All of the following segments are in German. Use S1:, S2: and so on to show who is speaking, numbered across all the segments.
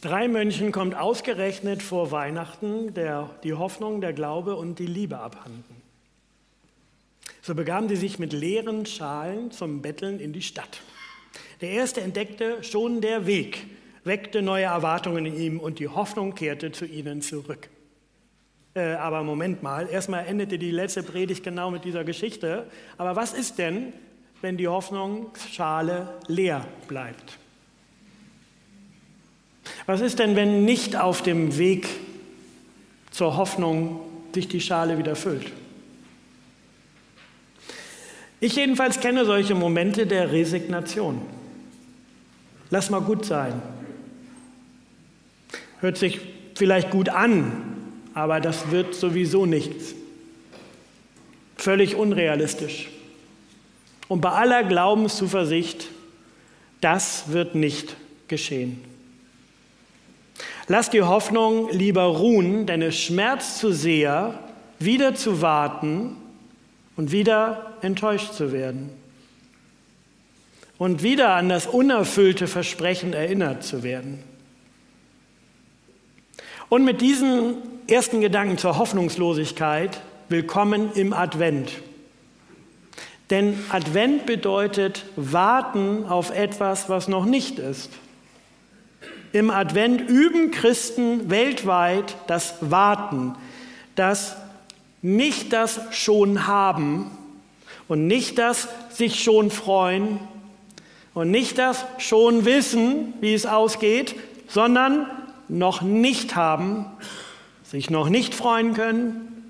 S1: Drei Mönchen kommt ausgerechnet vor Weihnachten der, die Hoffnung, der Glaube und die Liebe abhanden. So begaben sie sich mit leeren Schalen zum Betteln in die Stadt. Der erste entdeckte schon der Weg, weckte neue Erwartungen in ihm und die Hoffnung kehrte zu ihnen zurück. Äh, aber Moment mal, erstmal endete die letzte Predigt genau mit dieser Geschichte. Aber was ist denn, wenn die Hoffnungsschale leer bleibt? Was ist denn, wenn nicht auf dem Weg zur Hoffnung sich die Schale wieder füllt? Ich jedenfalls kenne solche Momente der Resignation. Lass mal gut sein. Hört sich vielleicht gut an, aber das wird sowieso nichts. Völlig unrealistisch. Und bei aller Glaubenszuversicht, das wird nicht geschehen. Lass die Hoffnung lieber ruhen, denn es schmerzt zu sehr, wieder zu warten und wieder enttäuscht zu werden. Und wieder an das unerfüllte Versprechen erinnert zu werden. Und mit diesen ersten Gedanken zur Hoffnungslosigkeit willkommen im Advent. Denn Advent bedeutet warten auf etwas, was noch nicht ist. Im Advent üben Christen weltweit das Warten, das nicht das schon haben und nicht das sich schon freuen und nicht das schon wissen, wie es ausgeht, sondern noch nicht haben, sich noch nicht freuen können,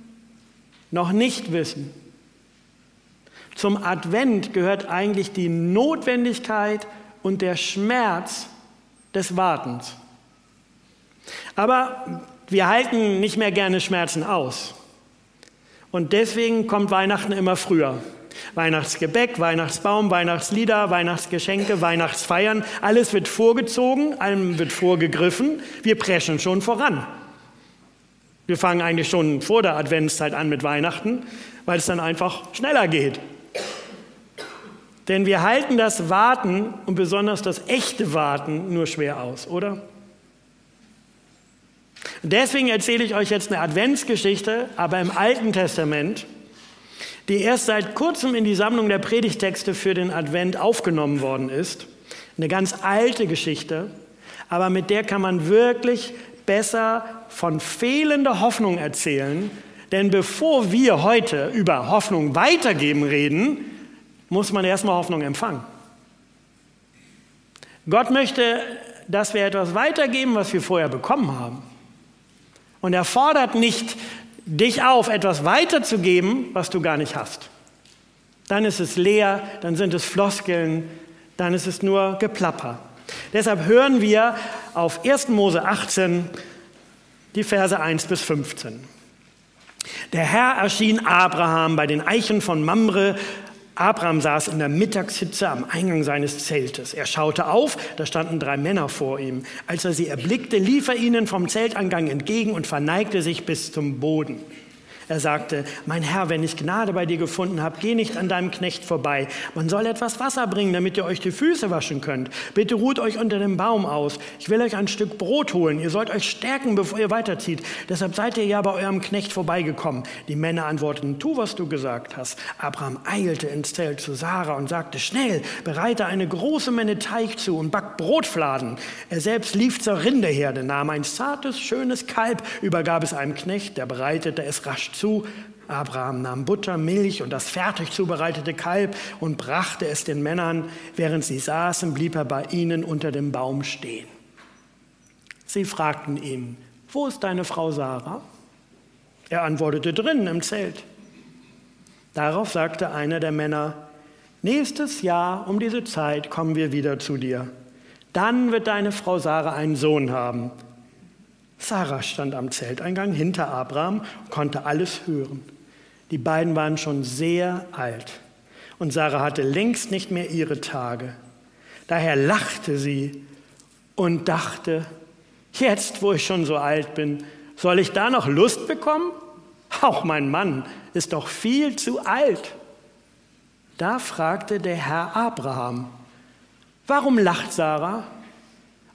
S1: noch nicht wissen. Zum Advent gehört eigentlich die Notwendigkeit und der Schmerz des Wartens. Aber wir halten nicht mehr gerne Schmerzen aus. Und deswegen kommt Weihnachten immer früher. Weihnachtsgebäck, Weihnachtsbaum, Weihnachtslieder, Weihnachtsgeschenke, Weihnachtsfeiern, alles wird vorgezogen, allem wird vorgegriffen. Wir preschen schon voran. Wir fangen eigentlich schon vor der Adventszeit an mit Weihnachten, weil es dann einfach schneller geht. Denn wir halten das Warten und besonders das echte Warten nur schwer aus, oder? Deswegen erzähle ich euch jetzt eine Adventsgeschichte, aber im Alten Testament, die erst seit kurzem in die Sammlung der Predigtexte für den Advent aufgenommen worden ist. Eine ganz alte Geschichte, aber mit der kann man wirklich besser von fehlender Hoffnung erzählen. Denn bevor wir heute über Hoffnung weitergeben reden, muss man erstmal Hoffnung empfangen. Gott möchte, dass wir etwas weitergeben, was wir vorher bekommen haben. Und er fordert nicht dich auf, etwas weiterzugeben, was du gar nicht hast. Dann ist es leer, dann sind es Floskeln, dann ist es nur Geplapper. Deshalb hören wir auf 1. Mose 18 die Verse 1 bis 15. Der Herr erschien Abraham bei den Eichen von Mamre Abraham saß in der Mittagshitze am Eingang seines Zeltes. Er schaute auf, da standen drei Männer vor ihm. Als er sie erblickte, lief er ihnen vom Zeltangang entgegen und verneigte sich bis zum Boden. Er sagte, mein Herr, wenn ich Gnade bei dir gefunden habe, geh nicht an deinem Knecht vorbei. Man soll etwas Wasser bringen, damit ihr euch die Füße waschen könnt. Bitte ruht euch unter dem Baum aus. Ich will euch ein Stück Brot holen. Ihr sollt euch stärken, bevor ihr weiterzieht. Deshalb seid ihr ja bei eurem Knecht vorbeigekommen. Die Männer antworteten, tu, was du gesagt hast. Abraham eilte ins Zelt zu Sarah und sagte, schnell, bereite eine große Menge Teig zu und back Brotfladen. Er selbst lief zur Rinderherde, nahm ein zartes, schönes Kalb, übergab es einem Knecht, der bereitete es rasch zu. Abraham nahm Butter, Milch und das fertig zubereitete Kalb und brachte es den Männern. Während sie saßen, blieb er bei ihnen unter dem Baum stehen. Sie fragten ihn, wo ist deine Frau Sarah? Er antwortete drinnen im Zelt. Darauf sagte einer der Männer, nächstes Jahr um diese Zeit kommen wir wieder zu dir. Dann wird deine Frau Sarah einen Sohn haben. Sarah stand am Zelteingang hinter Abraham und konnte alles hören. Die beiden waren schon sehr alt und Sarah hatte längst nicht mehr ihre Tage. Daher lachte sie und dachte, jetzt wo ich schon so alt bin, soll ich da noch Lust bekommen? Auch mein Mann ist doch viel zu alt. Da fragte der Herr Abraham, warum lacht Sarah?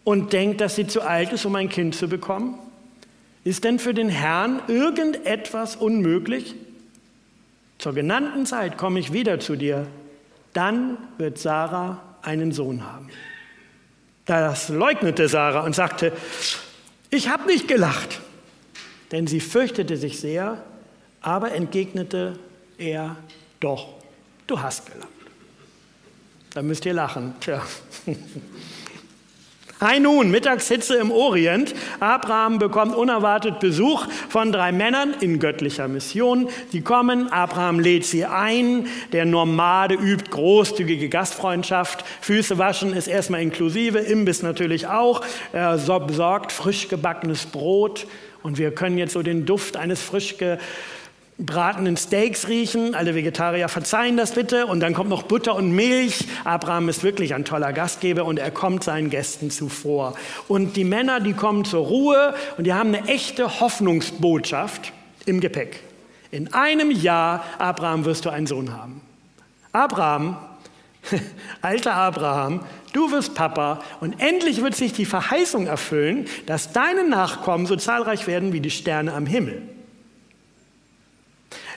S1: und denkt, dass sie zu alt ist, um ein Kind zu bekommen? Ist denn für den Herrn irgendetwas unmöglich? Zur genannten Zeit komme ich wieder zu dir, dann wird Sarah einen Sohn haben. Das leugnete Sarah und sagte, ich habe nicht gelacht, denn sie fürchtete sich sehr, aber entgegnete er, doch, du hast gelacht. Da müsst ihr lachen. Tja. Hi nun, Mittagshitze im Orient. Abraham bekommt unerwartet Besuch von drei Männern in göttlicher Mission. Die kommen, Abraham lädt sie ein. Der Nomade übt großzügige Gastfreundschaft. Füße waschen ist erstmal inklusive, Imbiss natürlich auch. Er besorgt frisch gebackenes Brot. Und wir können jetzt so den Duft eines frisch bratenen Steaks riechen. Alle Vegetarier verzeihen das bitte. Und dann kommt noch Butter und Milch. Abraham ist wirklich ein toller Gastgeber und er kommt seinen Gästen zuvor. Und die Männer, die kommen zur Ruhe und die haben eine echte Hoffnungsbotschaft im Gepäck. In einem Jahr, Abraham, wirst du einen Sohn haben. Abraham, alter Abraham, du wirst Papa und endlich wird sich die Verheißung erfüllen, dass deine Nachkommen so zahlreich werden wie die Sterne am Himmel.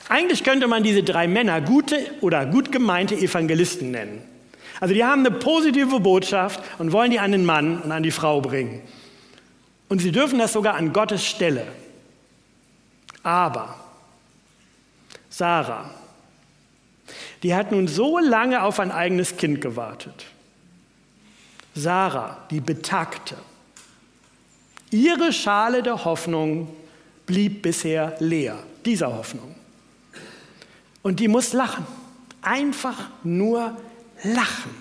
S1: Eigentlich könnte man diese drei Männer gute oder gut gemeinte Evangelisten nennen. Also die haben eine positive Botschaft und wollen die an den Mann und an die Frau bringen. Und sie dürfen das sogar an Gottes Stelle. Aber Sarah, die hat nun so lange auf ein eigenes Kind gewartet. Sarah, die Betagte, ihre Schale der Hoffnung blieb bisher leer, dieser Hoffnung. Und die muss lachen. Einfach nur lachen.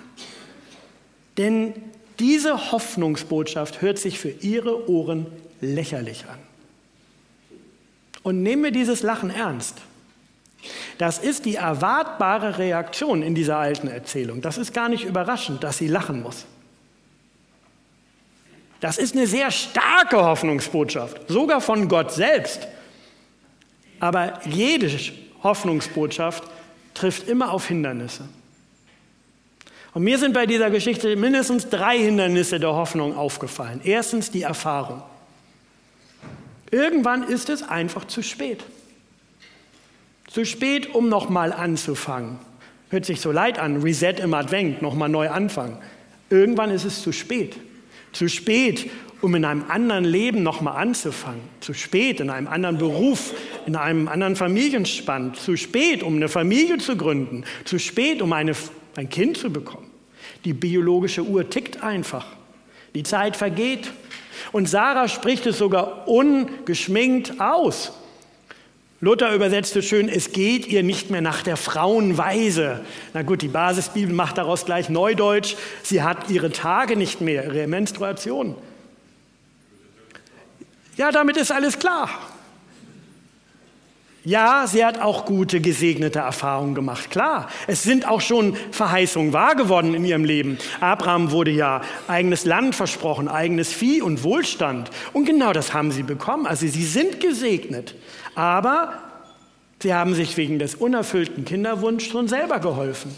S1: Denn diese Hoffnungsbotschaft hört sich für ihre Ohren lächerlich an. Und nehmen wir dieses Lachen ernst. Das ist die erwartbare Reaktion in dieser alten Erzählung. Das ist gar nicht überraschend, dass sie lachen muss. Das ist eine sehr starke Hoffnungsbotschaft, sogar von Gott selbst. Aber jede Hoffnungsbotschaft trifft immer auf Hindernisse. Und mir sind bei dieser Geschichte mindestens drei Hindernisse der Hoffnung aufgefallen. Erstens die Erfahrung. Irgendwann ist es einfach zu spät. Zu spät, um nochmal anzufangen. Hört sich so leid an, Reset im Advent, nochmal neu anfangen. Irgendwann ist es zu spät. Zu spät, um in einem anderen Leben nochmal anzufangen. Zu spät, in einem anderen Beruf, in einem anderen Familienspann. Zu spät, um eine Familie zu gründen. Zu spät, um eine, ein Kind zu bekommen. Die biologische Uhr tickt einfach. Die Zeit vergeht. Und Sarah spricht es sogar ungeschminkt aus. Luther übersetzte schön, es geht ihr nicht mehr nach der Frauenweise. Na gut, die Basisbibel macht daraus gleich Neudeutsch. Sie hat ihre Tage nicht mehr, ihre Menstruation. Ja, damit ist alles klar. Ja, sie hat auch gute, gesegnete Erfahrungen gemacht. Klar, es sind auch schon Verheißungen wahr geworden in ihrem Leben. Abraham wurde ja eigenes Land versprochen, eigenes Vieh und Wohlstand. Und genau das haben sie bekommen. Also sie sind gesegnet. Aber sie haben sich wegen des unerfüllten Kinderwunschs schon selber geholfen.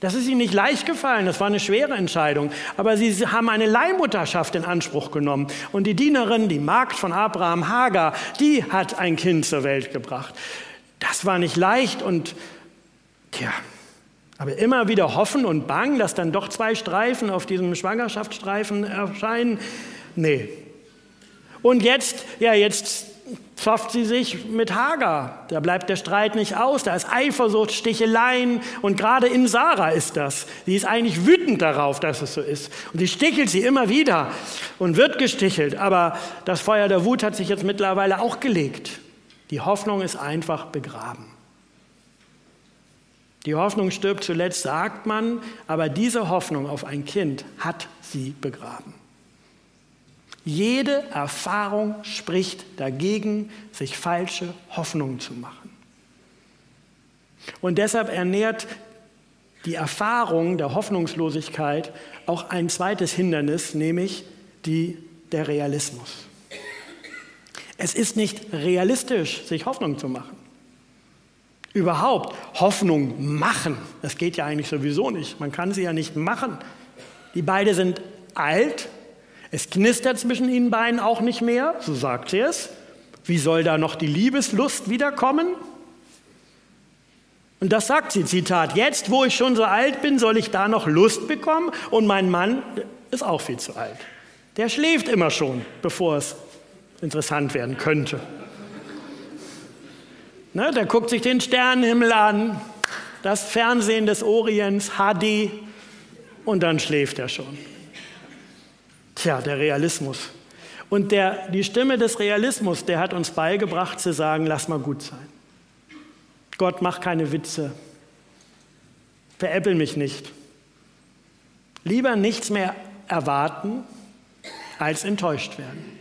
S1: Das ist ihnen nicht leicht gefallen, das war eine schwere Entscheidung. Aber sie haben eine Leihmutterschaft in Anspruch genommen. Und die Dienerin, die Magd von Abraham, Hagar, die hat ein Kind zur Welt gebracht. Das war nicht leicht und, tja, aber immer wieder hoffen und bangen, dass dann doch zwei Streifen auf diesem Schwangerschaftsstreifen erscheinen. Nee. Und jetzt, ja, jetzt zofft sie sich mit Hagar. Da bleibt der Streit nicht aus. Da ist Eifersucht, Sticheleien. Und gerade in Sarah ist das. Sie ist eigentlich wütend darauf, dass es so ist. Und sie stichelt sie immer wieder und wird gestichelt. Aber das Feuer der Wut hat sich jetzt mittlerweile auch gelegt. Die Hoffnung ist einfach begraben. Die Hoffnung stirbt zuletzt, sagt man, aber diese Hoffnung auf ein Kind hat sie begraben. Jede Erfahrung spricht dagegen, sich falsche Hoffnungen zu machen. Und deshalb ernährt die Erfahrung der Hoffnungslosigkeit auch ein zweites Hindernis, nämlich die, der Realismus. Es ist nicht realistisch, sich Hoffnung zu machen. Überhaupt Hoffnung machen, das geht ja eigentlich sowieso nicht. Man kann sie ja nicht machen. Die beiden sind alt Es knistert zwischen ihnen beiden auch nicht mehr, so sagt sie es. Wie soll da noch die Liebeslust wiederkommen? Und das sagt sie, Zitat, jetzt, wo ich schon so alt bin, soll ich da noch Lust bekommen? Und mein Mann ist auch viel zu alt. Der schläft immer schon, bevor es interessant werden könnte. Ne, der guckt sich den Sternenhimmel an, das Fernsehen des Orients, HD, und dann schläft er schon. Tja, der Realismus. Und der, die Stimme des Realismus, der hat uns beigebracht zu sagen, lass mal gut sein. Gott, mach keine Witze. Veräppel mich nicht. Lieber nichts mehr erwarten, als enttäuscht werden.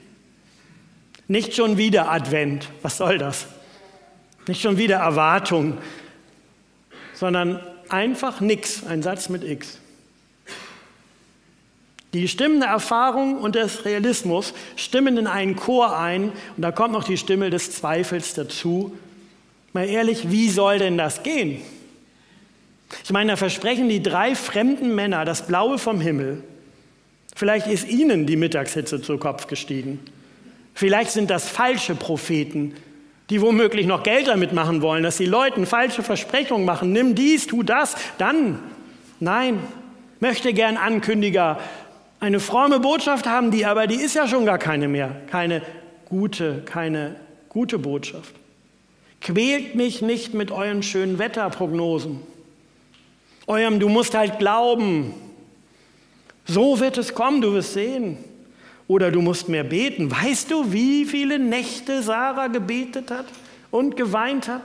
S1: Nicht schon wieder Advent, was soll das? Nicht schon wieder Erwartung, sondern einfach nichts, ein Satz mit X. Die Stimmen der Erfahrung und des Realismus stimmen in einen Chor ein und da kommt noch die Stimme des Zweifels dazu. Mal ehrlich, wie soll denn das gehen? Ich meine, da versprechen die drei fremden Männer das Blaue vom Himmel. Vielleicht ist ihnen die Mittagshitze zu Kopf gestiegen. Vielleicht sind das falsche Propheten, die womöglich noch Geld damit machen wollen, dass sie Leuten falsche Versprechungen machen. Nimm dies, tu das, dann. Nein, möchte gern Ankündiger eine fromme Botschaft haben die, aber die ist ja schon gar keine mehr. Keine gute, keine gute Botschaft. Quält mich nicht mit euren schönen Wetterprognosen. Eurem, du musst halt glauben. So wird es kommen, du wirst sehen. Oder du musst mehr beten. Weißt du, wie viele Nächte Sarah gebetet hat und geweint hat?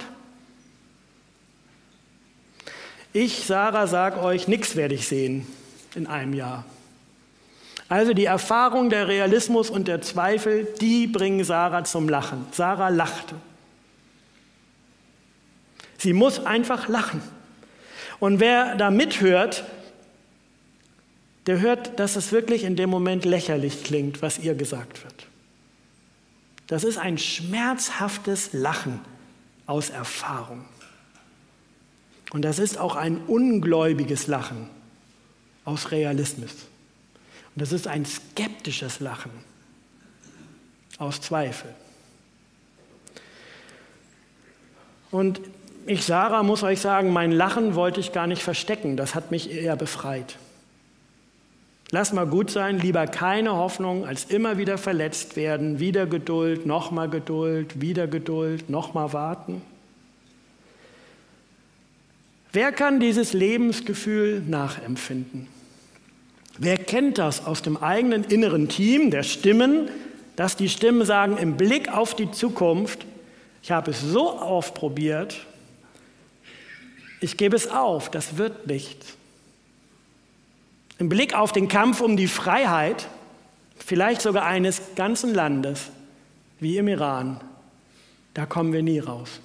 S1: Ich, Sarah, sag euch, nichts werde ich sehen in einem Jahr. Also die Erfahrung, der Realismus und der Zweifel, die bringen Sarah zum Lachen. Sarah lachte. Sie muss einfach lachen. Und wer da mithört, der hört, dass es wirklich in dem Moment lächerlich klingt, was ihr gesagt wird. Das ist ein schmerzhaftes Lachen aus Erfahrung. Und das ist auch ein ungläubiges Lachen aus Realismus. Und das ist ein skeptisches Lachen aus Zweifel. Und ich, Sarah, muss euch sagen, mein Lachen wollte ich gar nicht verstecken. Das hat mich eher befreit. Lass mal gut sein, lieber keine Hoffnung, als immer wieder verletzt werden, wieder Geduld, nochmal Geduld, wieder Geduld, nochmal warten. Wer kann dieses Lebensgefühl nachempfinden? Wer kennt das aus dem eigenen inneren Team der Stimmen, dass die Stimmen sagen, im Blick auf die Zukunft, ich habe es so aufprobiert, ich gebe es auf, das wird nichts. Im Blick auf den Kampf um die Freiheit, vielleicht sogar eines ganzen Landes, wie im Iran, da kommen wir nie raus.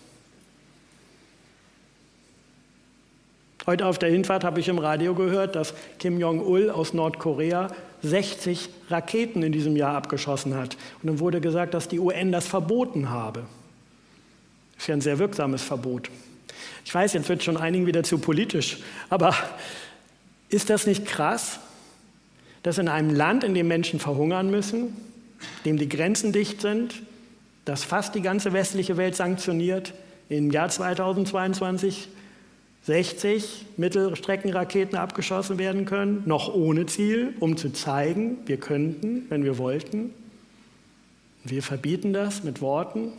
S1: Heute auf der Hinfahrt habe ich im Radio gehört, dass Kim Jong-il aus Nordkorea 60 Raketen in diesem Jahr abgeschossen hat. Und dann wurde gesagt, dass die UN das verboten habe. Das ist ja ein sehr wirksames Verbot. Ich weiß, jetzt wird schon einigen wieder zu politisch, aber ist das nicht krass, dass in einem Land, in dem Menschen verhungern müssen, dem die Grenzen dicht sind, das fast die ganze westliche Welt sanktioniert, im Jahr 2022 60 Mittelstreckenraketen abgeschossen werden können, noch ohne Ziel, um zu zeigen, wir könnten, wenn wir wollten. Wir verbieten das mit Worten.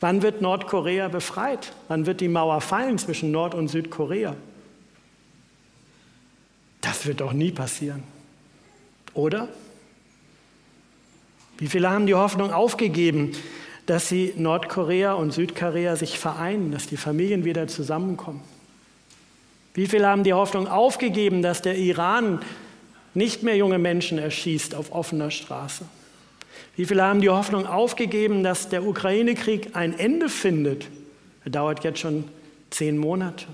S1: Wann wird Nordkorea befreit? Wann wird die Mauer fallen zwischen Nord- und Südkorea? Das wird doch nie passieren. Oder? Wie viele haben die Hoffnung aufgegeben, dass sie Nordkorea und Südkorea sich vereinen, dass die Familien wieder zusammenkommen? Wie viele haben die Hoffnung aufgegeben, dass der Iran nicht mehr junge Menschen erschießt auf offener Straße? Wie viele haben die Hoffnung aufgegeben, dass der Ukraine-Krieg ein Ende findet? Er dauert jetzt schon zehn Monate.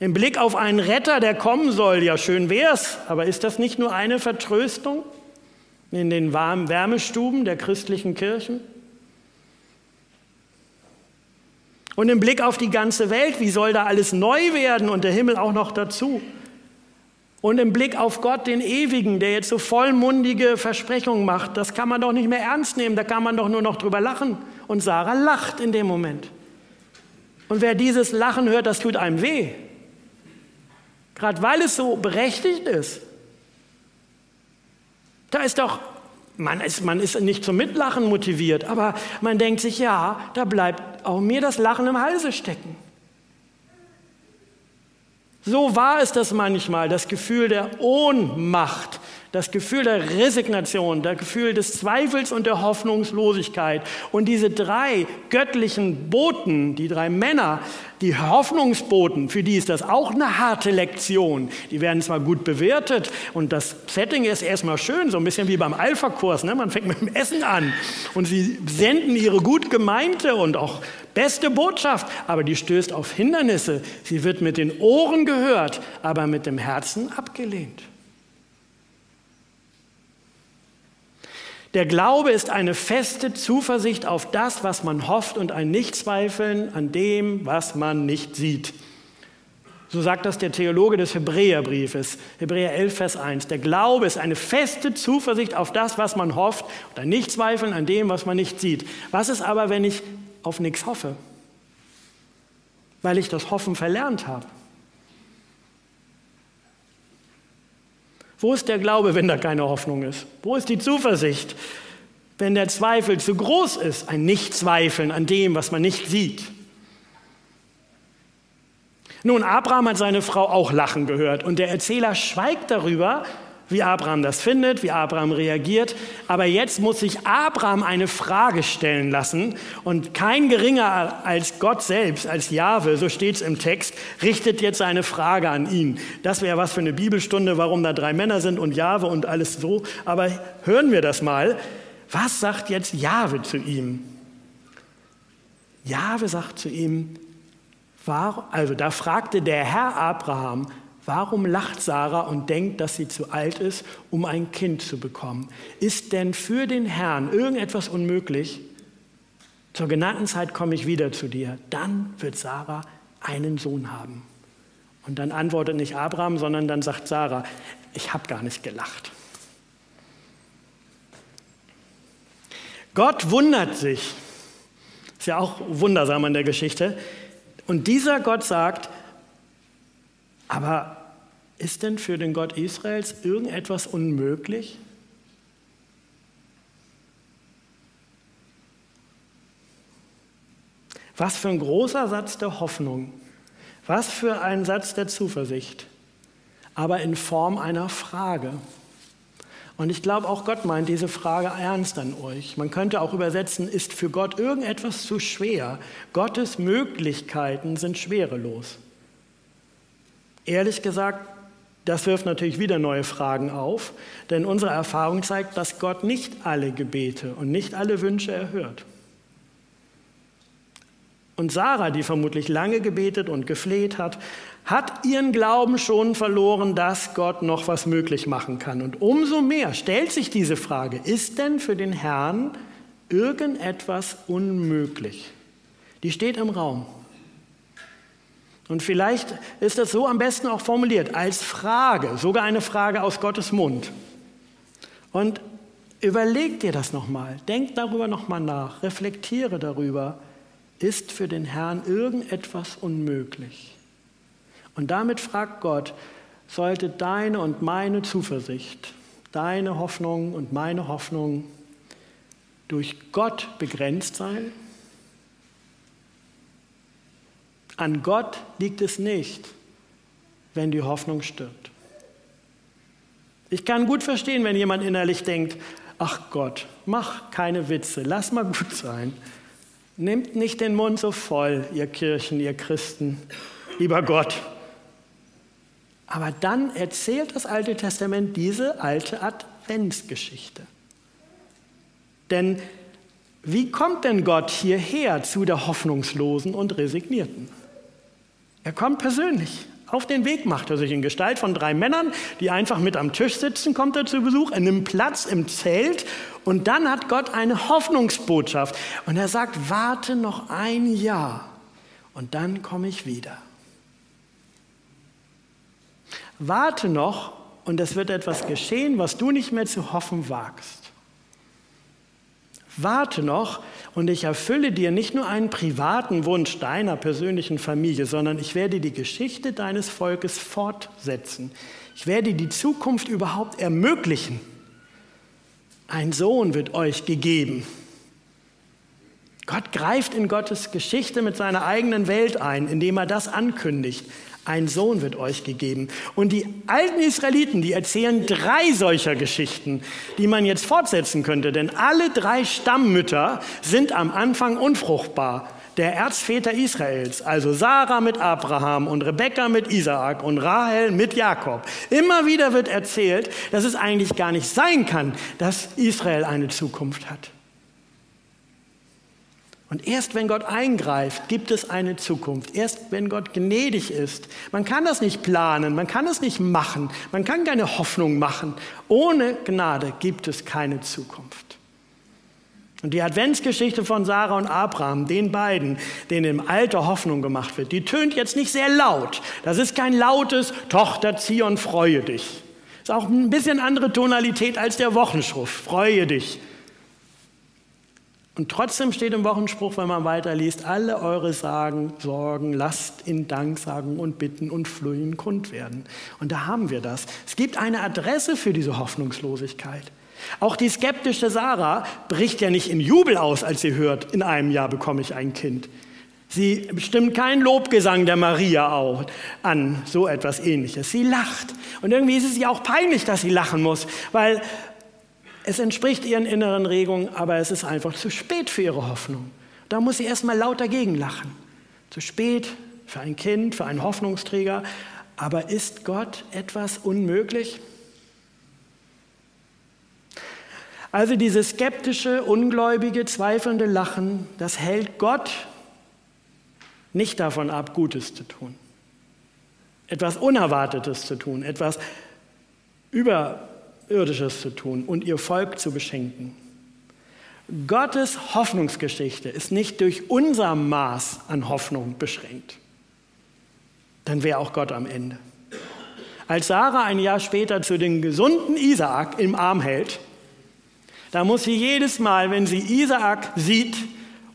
S1: Im Blick auf einen Retter, der kommen soll, ja schön wär's, aber ist das nicht nur eine Vertröstung? In den warmen Wärmestuben der christlichen Kirchen? Und im Blick auf die ganze Welt, wie soll da alles neu werden und der Himmel auch noch dazu? Und im Blick auf Gott, den Ewigen, der jetzt so vollmundige Versprechungen macht, das kann man doch nicht mehr ernst nehmen, da kann man doch nur noch drüber lachen. Und Sarah lacht in dem Moment. Und wer dieses Lachen hört, das tut einem weh. Gerade weil es so berechtigt ist. Da ist doch, man ist, man ist nicht zum Mitlachen motiviert, aber man denkt sich, ja, da bleibt auch mir das Lachen im Halse stecken. So war es das manchmal, das Gefühl der Ohnmacht, das Gefühl der Resignation, das Gefühl des Zweifels und der Hoffnungslosigkeit. Und diese drei göttlichen Boten, die drei Männer, die Hoffnungsboten, für die ist das auch eine harte Lektion. Die werden zwar gut bewertet und das Setting ist erstmal schön, so ein bisschen wie beim Alpha-Kurs. Ne? Man fängt mit dem Essen an und sie senden ihre gut gemeinte und auch beste Botschaft, aber die stößt auf Hindernisse. Sie wird mit den Ohren gehört, aber mit dem Herzen abgelehnt. Der Glaube ist eine feste Zuversicht auf das, was man hofft und ein Nichtzweifeln an dem, was man nicht sieht. So sagt das der Theologe des Hebräerbriefes, Hebräer 11, Vers 1. Der Glaube ist eine feste Zuversicht auf das, was man hofft und ein Nichtzweifeln an dem, was man nicht sieht. Was ist aber, wenn ich auf nichts hoffe? Weil ich das Hoffen verlernt habe. Wo ist der Glaube, wenn da keine Hoffnung ist? Wo ist die Zuversicht, wenn der Zweifel zu groß ist? Ein Nichtzweifeln an dem, was man nicht sieht. Nun, Abraham hat seine Frau auch lachen gehört und der Erzähler schweigt darüber, wie Abraham das findet, wie Abraham reagiert. Aber jetzt muss sich Abraham eine Frage stellen lassen und kein geringer als Gott selbst, als Jahwe, so steht es im Text, richtet jetzt eine Frage an ihn. Das wäre was für eine Bibelstunde, warum da drei Männer sind und Jahwe und alles so. Aber hören wir das mal. Was sagt jetzt Jahwe zu ihm? Jahwe sagt zu ihm, also da fragte der Herr Abraham, Warum lacht Sarah und denkt, dass sie zu alt ist, um ein Kind zu bekommen? Ist denn für den Herrn irgendetwas unmöglich? Zur genannten Zeit komme ich wieder zu dir. Dann wird Sarah einen Sohn haben. Und dann antwortet nicht Abraham, sondern dann sagt Sarah, ich habe gar nicht gelacht. Gott wundert sich. Ist ja auch wundersam an der Geschichte. Und dieser Gott sagt, aber ist denn für den Gott Israels irgendetwas unmöglich? Was für ein großer Satz der Hoffnung, was für ein Satz der Zuversicht, aber in Form einer Frage. Und ich glaube, auch Gott meint diese Frage ernst an euch. Man könnte auch übersetzen, ist für Gott irgendetwas zu schwer? Gottes Möglichkeiten sind schwerelos. Ehrlich gesagt, das wirft natürlich wieder neue Fragen auf, denn unsere Erfahrung zeigt, dass Gott nicht alle Gebete und nicht alle Wünsche erhört. Und Sarah, die vermutlich lange gebetet und gefleht hat, hat ihren Glauben schon verloren, dass Gott noch was möglich machen kann. Und umso mehr stellt sich diese Frage, ist denn für den Herrn irgendetwas unmöglich? Die steht im Raum. Und vielleicht ist das so am besten auch formuliert, als Frage, sogar eine Frage aus Gottes Mund. Und überleg dir das nochmal, denk darüber nochmal nach, reflektiere darüber, ist für den Herrn irgendetwas unmöglich? Und damit fragt Gott, sollte deine und meine Zuversicht, deine Hoffnung und meine Hoffnung durch Gott begrenzt sein? An Gott liegt es nicht, wenn die Hoffnung stirbt. Ich kann gut verstehen, wenn jemand innerlich denkt, ach Gott, mach keine Witze, lass mal gut sein. Nehmt nicht den Mund so voll, ihr Kirchen, ihr Christen, lieber Gott. Aber dann erzählt das Alte Testament diese alte Adventsgeschichte. Denn wie kommt denn Gott hierher zu der Hoffnungslosen und Resignierten? Er kommt persönlich. Auf den Weg macht er sich in Gestalt von drei Männern, die einfach mit am Tisch sitzen, kommt er zu Besuch, er nimmt Platz im Zelt und dann hat Gott eine Hoffnungsbotschaft und er sagt, warte noch ein Jahr und dann komme ich wieder. Warte noch und es wird etwas geschehen, was du nicht mehr zu hoffen wagst. Warte noch und ich erfülle dir nicht nur einen privaten Wunsch deiner persönlichen Familie, sondern ich werde die Geschichte deines Volkes fortsetzen. Ich werde die Zukunft überhaupt ermöglichen. Ein Sohn wird euch gegeben. Gott greift in Gottes Geschichte mit seiner eigenen Welt ein, indem er das ankündigt. Ein Sohn wird euch gegeben. Und die alten Israeliten, die erzählen drei solcher Geschichten, die man jetzt fortsetzen könnte. Denn alle drei Stammmütter sind am Anfang unfruchtbar. Der Erzväter Israels, also Sarah mit Abraham und Rebekka mit Isaak und Rahel mit Jakob. Immer wieder wird erzählt, dass es eigentlich gar nicht sein kann, dass Israel eine Zukunft hat. Und erst wenn Gott eingreift, gibt es eine Zukunft. Erst wenn Gott gnädig ist. Man kann das nicht planen, man kann es nicht machen, man kann keine Hoffnung machen. Ohne Gnade gibt es keine Zukunft. Und die Adventsgeschichte von Sarah und Abraham, den beiden, denen im Alter Hoffnung gemacht wird, die tönt jetzt nicht sehr laut. Das ist kein lautes Tochter Zion, freue dich. Ist auch ein bisschen andere Tonalität als der Wochenspruch, freue dich. Und trotzdem steht im Wochenspruch, wenn man weiterliest, alle eure Sagen, Sorgen, lasst in Danksagen und Bitten und Flühen kund werden. Und da haben wir das. Es gibt eine Adresse für diese Hoffnungslosigkeit. Auch die skeptische Sarah bricht ja nicht in Jubel aus, als sie hört, in einem Jahr bekomme ich ein Kind. Sie stimmt keinen Lobgesang der Maria auch an, so etwas ähnliches. Sie lacht. Und irgendwie ist es ihr auch peinlich, dass sie lachen muss, weil es entspricht ihren inneren Regungen, aber es ist einfach zu spät für ihre Hoffnung. Da muss sie erstmal laut dagegen lachen. Zu spät für ein Kind, für einen Hoffnungsträger. Aber ist Gott etwas unmöglich? Also dieses skeptische, ungläubige, zweifelnde Lachen, das hält Gott nicht davon ab, Gutes zu tun. Etwas Unerwartetes zu tun, etwas über Irdisches zu tun und ihr Volk zu beschenken. Gottes Hoffnungsgeschichte ist nicht durch unser Maß an Hoffnung beschränkt. Dann wäre auch Gott am Ende. Als Sarah ein Jahr später zu den gesunden Isaak im Arm hält, da muss sie jedes Mal, wenn sie Isaak sieht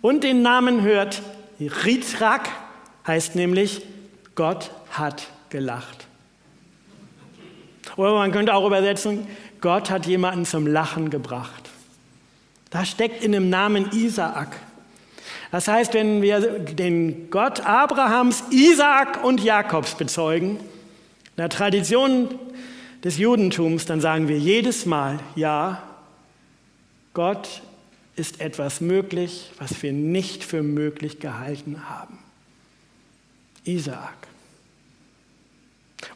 S1: und den Namen hört, Ritzrak heißt nämlich, Gott hat gelacht. Oder man könnte auch übersetzen, Gott hat jemanden zum Lachen gebracht. Da steckt in dem Namen Isaak. Das heißt, wenn wir den Gott Abrahams, Isaak und Jakobs bezeugen, in der Tradition des Judentums, dann sagen wir jedes Mal, ja, Gott ist etwas möglich, was wir nicht für möglich gehalten haben. Isaak.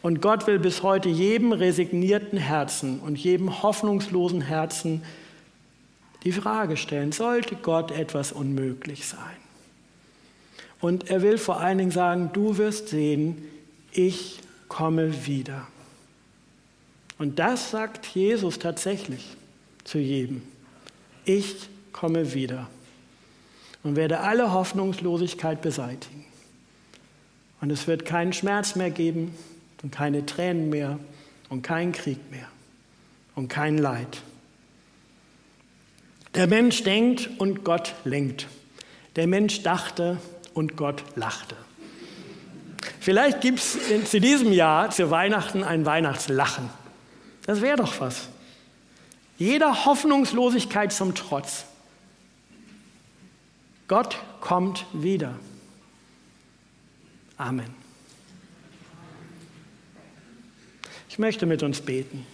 S1: Und Gott will bis heute jedem resignierten Herzen und jedem hoffnungslosen Herzen die Frage stellen, sollte Gott etwas unmöglich sein? Und er will vor allen Dingen sagen, du wirst sehen, ich komme wieder. Und das sagt Jesus tatsächlich zu jedem. Ich komme wieder und werde alle Hoffnungslosigkeit beseitigen. Und es wird keinen Schmerz mehr geben, und keine Tränen mehr und kein Krieg mehr und kein Leid. Der Mensch denkt und Gott lenkt. Der Mensch dachte und Gott lachte. Vielleicht gibt es zu diesem Jahr zu Weihnachten ein Weihnachtslachen. Das wäre doch was. Jeder Hoffnungslosigkeit zum Trotz. Gott kommt wieder. Amen. Ich möchte mit uns beten.